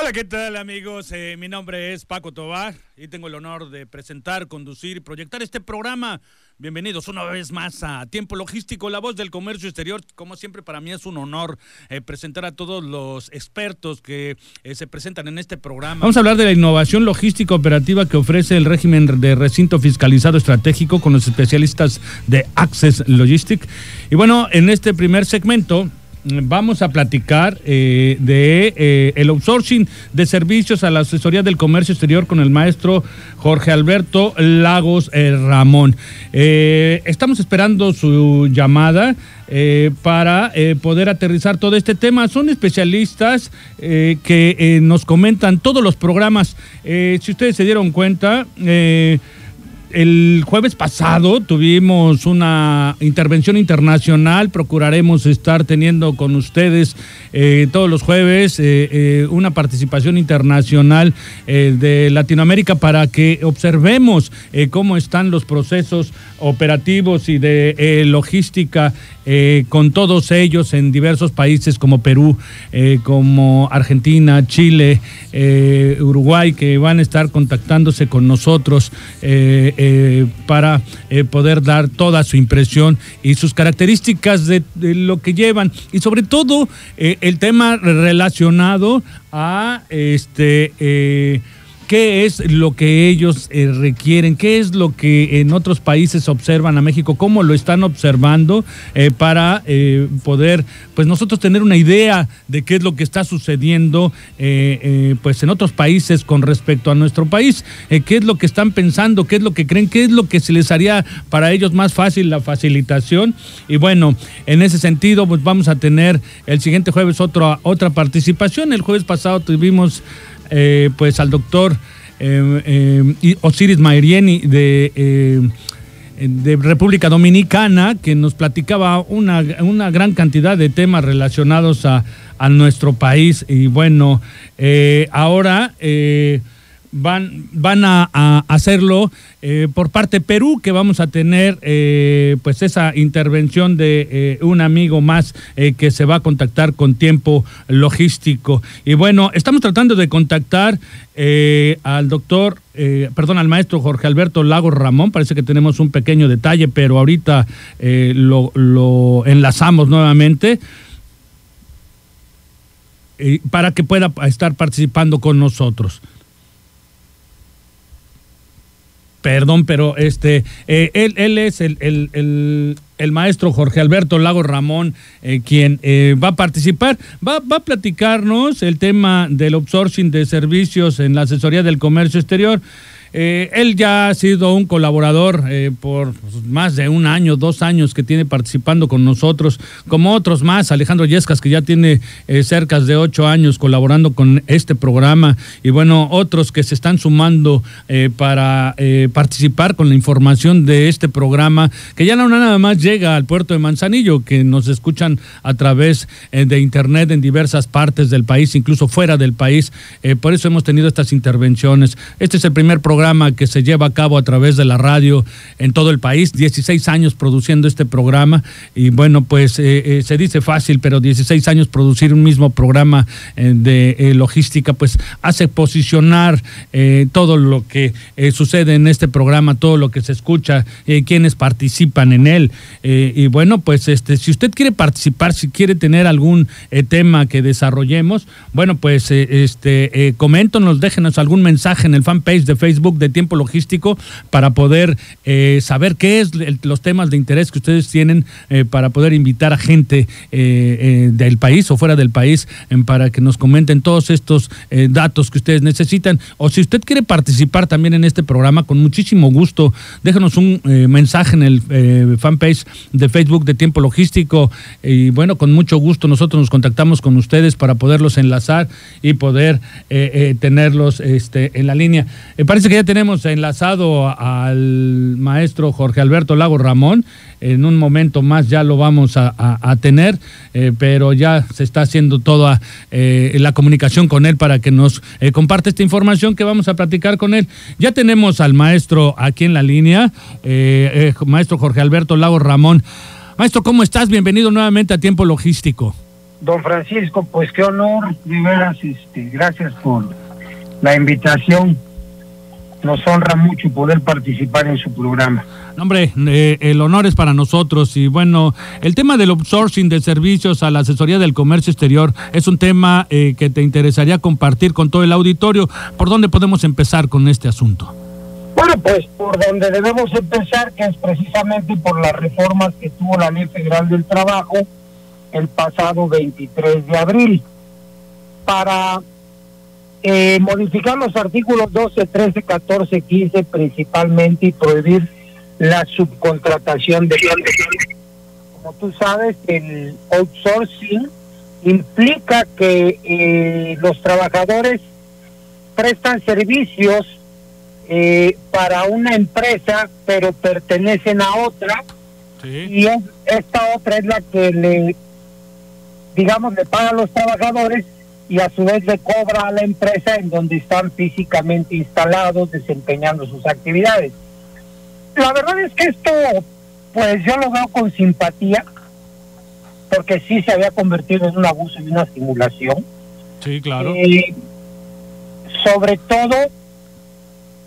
Hola, ¿qué tal amigos? Eh, mi nombre es Paco Tobar y tengo el honor de presentar, conducir y proyectar este programa. Bienvenidos una vez más a Tiempo Logístico, la voz del comercio exterior. Como siempre, para mí es un honor eh, presentar a todos los expertos que eh, se presentan en este programa. Vamos a hablar de la innovación logística operativa que ofrece el régimen de recinto fiscalizado estratégico con los especialistas de Access Logistics. Y bueno, en este primer segmento vamos a platicar eh, de eh, el outsourcing de servicios a la asesoría del comercio exterior con el maestro Jorge Alberto Lagos eh, Ramón. estamos esperando su llamada. para poder aterrizar todo este tema. Son especialistas que nos comentan todos los programas. si ustedes se dieron cuenta, el jueves pasado tuvimos una intervención internacional. Procuraremos estar teniendo con ustedes eh, todos los jueves eh, eh, una participación internacional de Latinoamérica para que observemos cómo están los procesos operativos y de logística con todos ellos en diversos países como Perú, como Argentina, Chile, Uruguay, que van a estar contactándose con nosotros. Eh, para eh, poder dar toda su impresión y sus características de, lo que llevan y sobre todo eh, el tema relacionado a este qué es lo que ellos eh, requieren, qué es lo que en otros países observan a México, cómo lo están observando eh, para eh, poder, pues nosotros tener una idea de qué es lo que está sucediendo, pues en otros países con respecto a nuestro país, qué es lo que están pensando, qué es lo que creen, qué es lo que se les haría para ellos más fácil la facilitación. Y bueno, en ese sentido, pues vamos a tener el siguiente jueves otra otra participación. El jueves pasado tuvimos eh, pues al doctor eh, eh, Osiris Maerieni de, de República Dominicana, que nos platicaba una, una gran cantidad de temas relacionados a, a nuestro país. Y bueno, ahora van, van a, hacerlo eh, por parte Perú, que vamos a tener eh, pues esa intervención de eh, un amigo más que se va a contactar con tiempo logístico. Y bueno, estamos tratando de contactar al doctor, perdón, al maestro Jorge Alberto Lagos Ramón, parece que tenemos un pequeño detalle, pero ahorita lo enlazamos nuevamente para que pueda estar participando con nosotros. Perdón, pero este, eh, él, él, es el, el, el, maestro Jorge Alberto Lago Ramón, eh, quien eh, va a participar. Va, va a platicarnos el tema del outsourcing de servicios en la asesoría del comercio exterior. Eh, él ya ha sido un colaborador eh, por más de un año, dos años que tiene participando con nosotros, como otros más, Alejandro Yescas, que ya tiene eh, cerca de ocho años colaborando con este programa, y bueno, otros que se están sumando para participar con la información de este programa, que ya no nada más llega al puerto de Manzanillo, que nos escuchan a través de internet en diversas partes del país, incluso fuera del país. por eso hemos tenido estas intervenciones. Este es el primer programa programa que se lleva a cabo a través de la radio en todo el país, 16 años produciendo este programa y bueno, pues eh, eh, se dice fácil, pero 16 años producir un mismo programa eh, de logística, pues hace posicionar todo lo que sucede en este programa, todo lo que se escucha, quienes participan en él. y bueno, pues este, si usted quiere participar, si quiere tener algún tema que desarrollemos, bueno, pues este, coméntanos, déjenos algún mensaje en el fanpage de Facebook De Tiempo Logístico para poder eh, saber qué es los temas de interés que ustedes tienen eh, para poder invitar a gente del país o fuera del país para que nos comenten todos estos datos que ustedes necesitan. O si usted quiere participar también en este programa, con muchísimo gusto, déjenos un mensaje en el fanpage de Facebook de Tiempo Logístico y bueno, con mucho gusto nosotros nos contactamos con ustedes para poderlos enlazar y poder eh, eh, tenerlos este, en la línea. Parece que tenemos enlazado al maestro Jorge Alberto Lago Ramón. En un momento más ya lo vamos a, tener, eh, pero ya se está haciendo toda la comunicación con él para que nos comparte esta información que vamos a platicar con él. Ya tenemos al maestro aquí en la línea, maestro Jorge Alberto Lago Ramón. Maestro, ¿cómo estás? Bienvenido nuevamente a Tiempo Logístico. Don Francisco, pues qué honor, de veras, este, gracias por la invitación. Nos honra mucho poder participar en su programa. hombre, eh, el honor es para nosotros y bueno, el tema del outsourcing de servicios a la asesoría del comercio exterior es un tema eh, que te interesaría compartir con todo el auditorio. ¿Por dónde podemos empezar con este asunto? Bueno, pues por donde debemos empezar, que es precisamente por las reformas que tuvo la Ley Federal del Trabajo, el pasado 23 de abril para eh, modificar los artículos 12, 13, 14, 15 principalmente y prohibir la subcontratación de como tú sabes el outsourcing implica que eh, los trabajadores prestan servicios eh, para una empresa pero pertenecen a otra. Y esta otra es la que le digamos, le paga a los trabajadores y a su vez le cobra a la empresa en donde están físicamente instalados desempeñando sus actividades. La verdad es que esto, pues yo lo veo con simpatía, porque sí se había convertido en un abuso y una simulación. Sí, claro. Eh, sobre todo,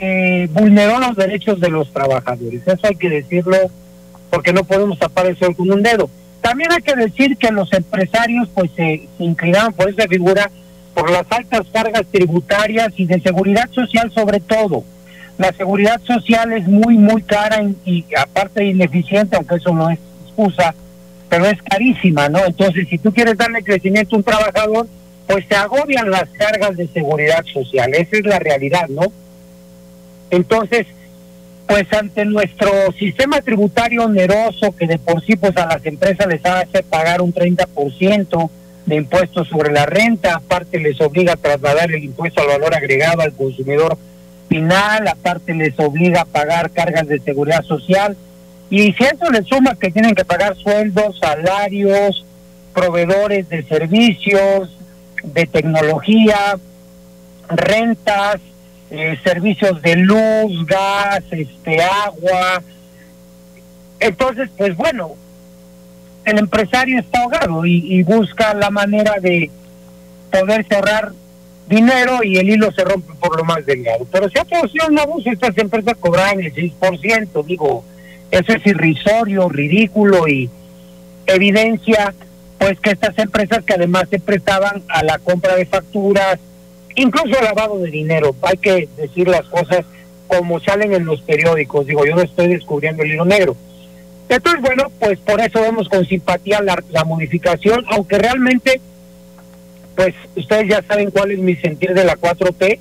eh, vulneró los derechos de los trabajadores. Eso hay que decirlo, porque no podemos tapar el sol con un dedo. También hay que decir que los empresarios pues se, inclinaron por esa figura por las altas cargas tributarias y de seguridad social sobre todo. La seguridad social es muy, muy cara y, aparte ineficiente, aunque eso no es excusa, pero es carísima, ¿no? Entonces, si tú quieres darle crecimiento a un trabajador, pues te agobian las cargas de seguridad social. Esa es la realidad, ¿no? Entonces, pues ante nuestro sistema tributario oneroso que de por sí pues a las empresas les hace pagar un 30% de impuestos sobre la renta, aparte les obliga a trasladar el impuesto al valor agregado al consumidor final, aparte les obliga a pagar cargas de seguridad social y si eso le suma que tienen que pagar sueldos, salarios, proveedores de servicios, de tecnología, rentas, eh, servicios de luz, gas, este, agua. Entonces, pues bueno, el empresario está ahogado y, busca la manera de poderse ahorrar dinero y el hilo se rompe por lo más delgado. Pero si ha producido un abuso, estas empresas cobran el 6%, digo, eso es irrisorio, ridículo y evidencia pues que estas empresas que además se prestaban a la compra de facturas, incluso lavado de dinero. Hay que decir las cosas como salen en los periódicos. Digo, yo no estoy descubriendo el hilo negro. Entonces, bueno, pues por eso vemos con simpatía la, la modificación, aunque realmente, pues ustedes ya saben cuál es mi sentir de la 4T,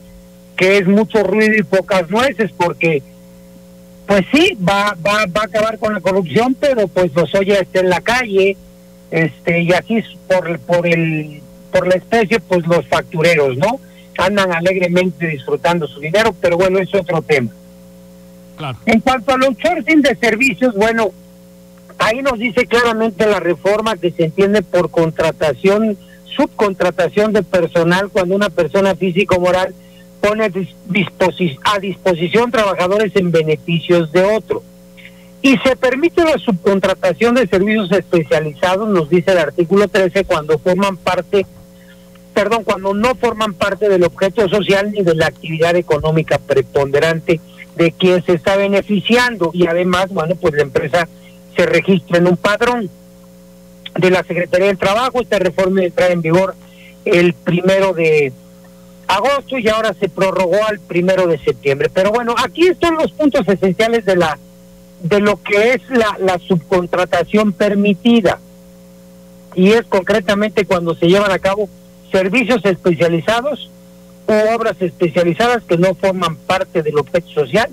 que es mucho ruido y pocas nueces, porque pues sí, va, va, va a acabar con la corrupción, pero pues los oye está en la calle, este, y así por, por el por la especie, pues los factureros, ¿no? Andan alegremente disfrutando su dinero, pero bueno, es otro tema. En cuanto a los outsourcing de servicios, bueno, ahí nos dice claramente la reforma que se entiende por contratación, subcontratación de personal cuando una persona físico moral pone a disposición trabajadores en beneficios de otro. Y se permite la subcontratación de servicios especializados, nos dice el artículo 13, cuando forman parte perdón, cuando no forman parte del objeto social ni de la actividad económica preponderante de quien se está beneficiando y además, bueno, pues la empresa se registra en un padrón de la Secretaría del Trabajo. Esta reforma entra en vigor el primero de agosto y ahora se prorrogó al primero de septiembre. Pero bueno, aquí están los puntos esenciales de la de lo que es la, la subcontratación permitida y es concretamente cuando se llevan a cabo servicios especializados u obras especializadas que no forman parte del objeto social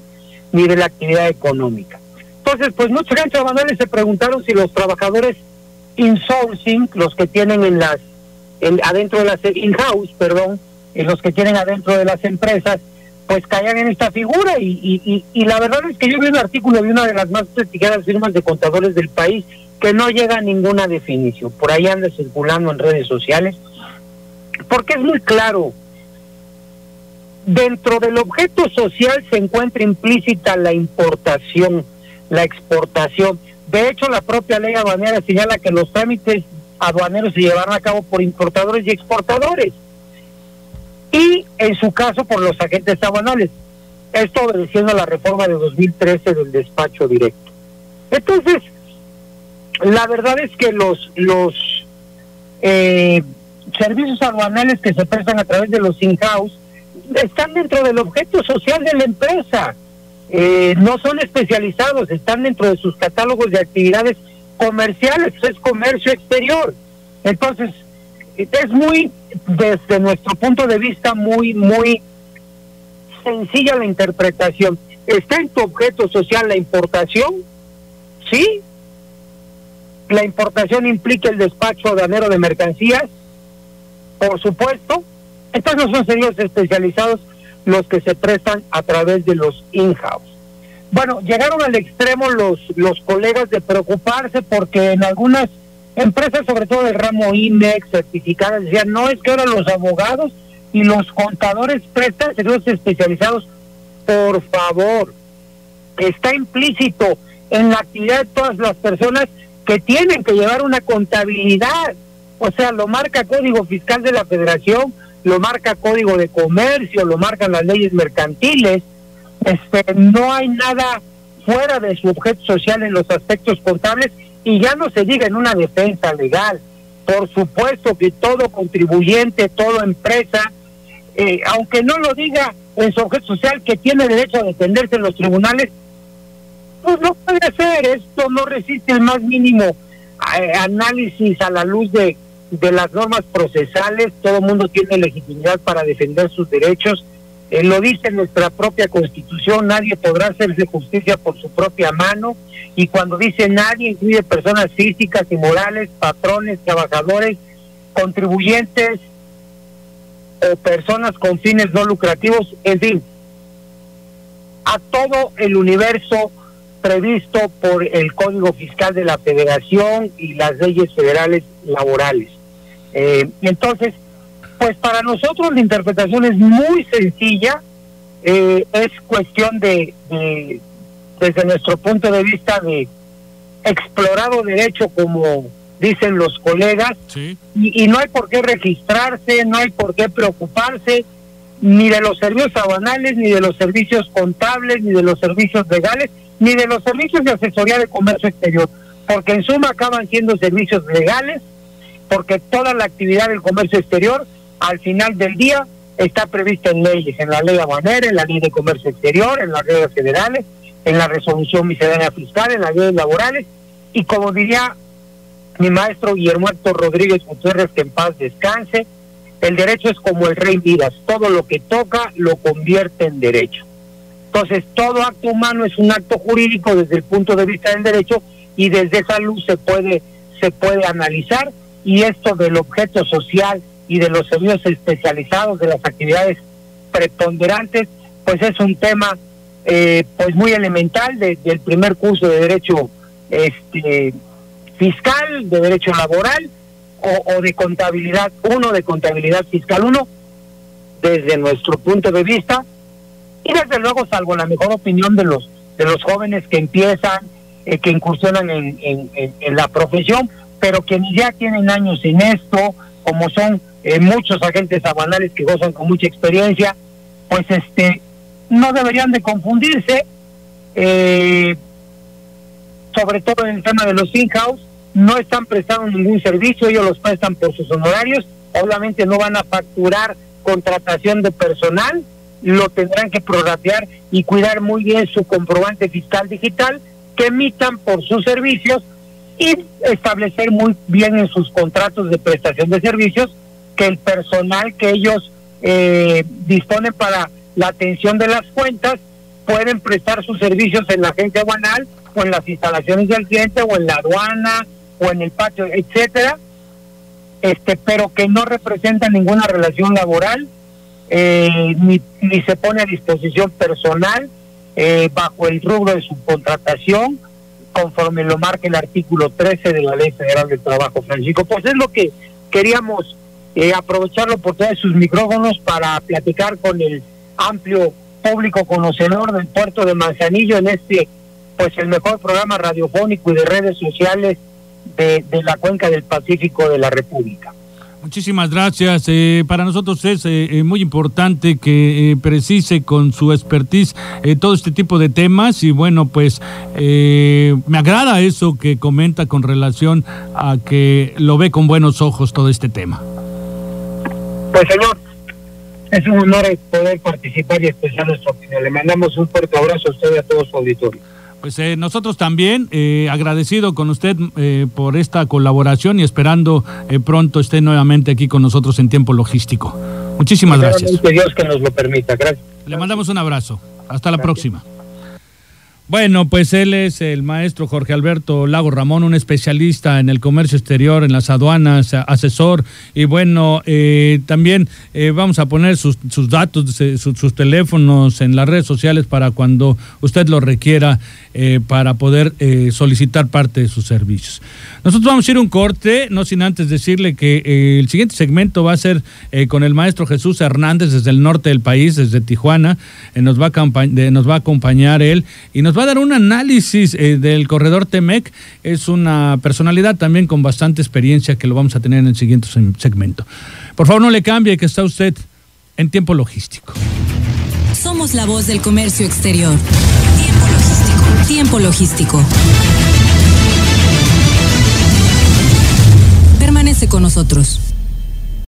ni de la actividad económica. Entonces, pues muchos gente se preguntaron si los trabajadores insourcing, los que tienen en las, adentro de las, in-house, perdón, los que tienen adentro de las empresas, pues caían en esta figura y, y, la verdad es que yo vi un artículo de una de las más prestigiadas firmas de contadores del país que no llega a ninguna definición. Por ahí anda circulando en redes sociales, porque es muy claro. Dentro del objeto social se encuentra implícita la importación, la exportación. De hecho, la propia ley aduanera señala que los trámites aduaneros se llevarán a cabo por importadores y exportadores y en su caso por los agentes aduanales. Esto obedeciendo a la reforma de 2013 del despacho directo. Entonces, la verdad es que los, los eh, servicios aduanales que se prestan a través de los in-house están dentro del objeto social de la empresa. Eh, no son especializados, están dentro de sus catálogos de actividades comerciales, es comercio exterior. Entonces, es muy, desde nuestro punto de vista, muy, muy sencilla la interpretación. ¿Está en tu objeto social la importación? Sí. La importación implica el despacho de anero de mercancías, por supuesto. Entonces son servicios especializados los que se prestan a través de los in-house. Bueno, llegaron al extremo los, los colegas de preocuparse porque en algunas empresas, sobre todo del ramo INEX, certificadas, decían, no es que ahora los abogados y los contadores prestan servicios especializados. Por favor, está implícito en la actividad de todas las personas que tienen que llevar una contabilidad. O sea, lo marca Código Fiscal de la Federación, lo marca Código de Comercio, lo marcan las leyes mercantiles. Este, no hay nada fuera de su objeto social en los aspectos contables y ya no se diga en una defensa legal. Por supuesto que todo contribuyente, toda empresa, eh, aunque no lo diga en su objeto social que tiene derecho a defenderse en los tribunales, pues no puede ser, esto no resiste el más mínimo eh, análisis a la luz de, de las normas procesales, todo mundo tiene legitimidad para defender sus derechos eh, lo dice nuestra propia constitución, nadie podrá hacerse justicia por su propia mano. Y cuando dice nadie, incluye personas físicas y morales, patrones, trabajadores, contribuyentes o personas con fines no lucrativos, en fin, a todo el universo previsto por el Código Fiscal de la Federación y las leyes federales laborales. Eh, entonces, pues para nosotros la interpretación es muy sencilla, eh, es cuestión de, desde nuestro punto de vista, de explorado derecho, como dicen los colegas, y, no hay por qué registrarse, no hay por qué preocuparse, ni de los servicios aduanales, ni de los servicios contables, ni de los servicios legales, ni de los servicios de asesoría de comercio exterior, porque en suma acaban siendo servicios legales, porque toda la actividad del comercio exterior al final del día está prevista en leyes, en la ley aduanera, en la ley de comercio exterior, en las leyes federales, en la resolución miscelánea fiscal, en las leyes laborales, y como diría mi maestro Guillermo Rodríguez Gutiérrez, que en paz descanse, el derecho es como el rey Midas, todo lo que toca lo convierte en derecho. Entonces, todo acto humano es un acto jurídico desde el punto de vista del derecho y desde esa luz se puede, se puede analizar y esto del objeto social y de los servicios especializados, de las actividades preponderantes, pues es un tema eh, pues muy elemental del primer curso de derecho este fiscal, de derecho laboral o, de contabilidad uno, de contabilidad fiscal uno, desde nuestro punto de vista. Y desde luego salvo la mejor opinión de los de los jóvenes que empiezan, eh, que incursionan en, en la profesión, pero que ni ya tienen años en esto, como son eh, muchos agentes aduanales que gozan con mucha experiencia, pues este no deberían de confundirse, eh, sobre todo en el tema de los in-house, no están prestando ningún servicio, ellos los prestan por sus honorarios, obviamente no van a facturar contratación de personal, lo tendrán que prorratear y cuidar muy bien su comprobante fiscal digital que emitan por sus servicios y establecer muy bien en sus contratos de prestación de servicios que el personal que ellos eh, disponen para la atención de las cuentas pueden prestar sus servicios en la agencia aduanal o en las instalaciones del cliente o en la aduana o en el patio, etcétera, este, pero que no representa ninguna relación laboral eh, ni, ni se pone a disposición personal eh, bajo el rubro de su contratación conforme lo marca el artículo 13 de la Ley Federal del Trabajo, Francisco. Pues es lo que queríamos eh, aprovechar la oportunidad de sus micrófonos para platicar con el amplio público conocedor del puerto de Manzanillo en este, pues el mejor programa radiofónico y de redes sociales de, de la cuenca del Pacífico de la República. Muchísimas gracias. Eh, para nosotros es eh, eh, muy importante que eh, precise con su expertise eh, todo este tipo de temas y bueno, pues me agrada eso que comenta con relación a que lo ve con buenos ojos todo este tema. Pues señor, es un honor poder participar y expresar nuestra opinión. Le mandamos un fuerte abrazo a usted y a todo su auditorio. Pues eh, nosotros también, eh, agradecido con usted eh, por esta colaboración y esperando eh, pronto esté nuevamente aquí con nosotros en tiempo logístico. Muchísimas gracias. Dios que nos lo permita. Gracias. Le mandamos un abrazo. Hasta la Gracias. próxima. Bueno, pues él es el maestro Jorge Alberto Lago Ramón, un especialista en el comercio exterior, en las aduanas, asesor. Y bueno, eh, también eh, vamos a poner sus, datos, eh, sus, teléfonos en las redes sociales para cuando usted lo requiera eh, para poder solicitar parte de sus servicios. Nosotros vamos a ir un corte, no sin antes decirle que el siguiente segmento va a ser con el maestro Jesús Hernández desde el norte del país, desde Tijuana. Nos, va a nos va a acompañar él y nos va a dar un análisis eh, del corredor Temec. Es una personalidad también con bastante experiencia que lo vamos a tener en el siguiente se- segmento. Por favor, no le cambie que está usted en tiempo logístico. Somos la voz del comercio exterior. Tiempo logístico. Tiempo logístico. Permanece con nosotros.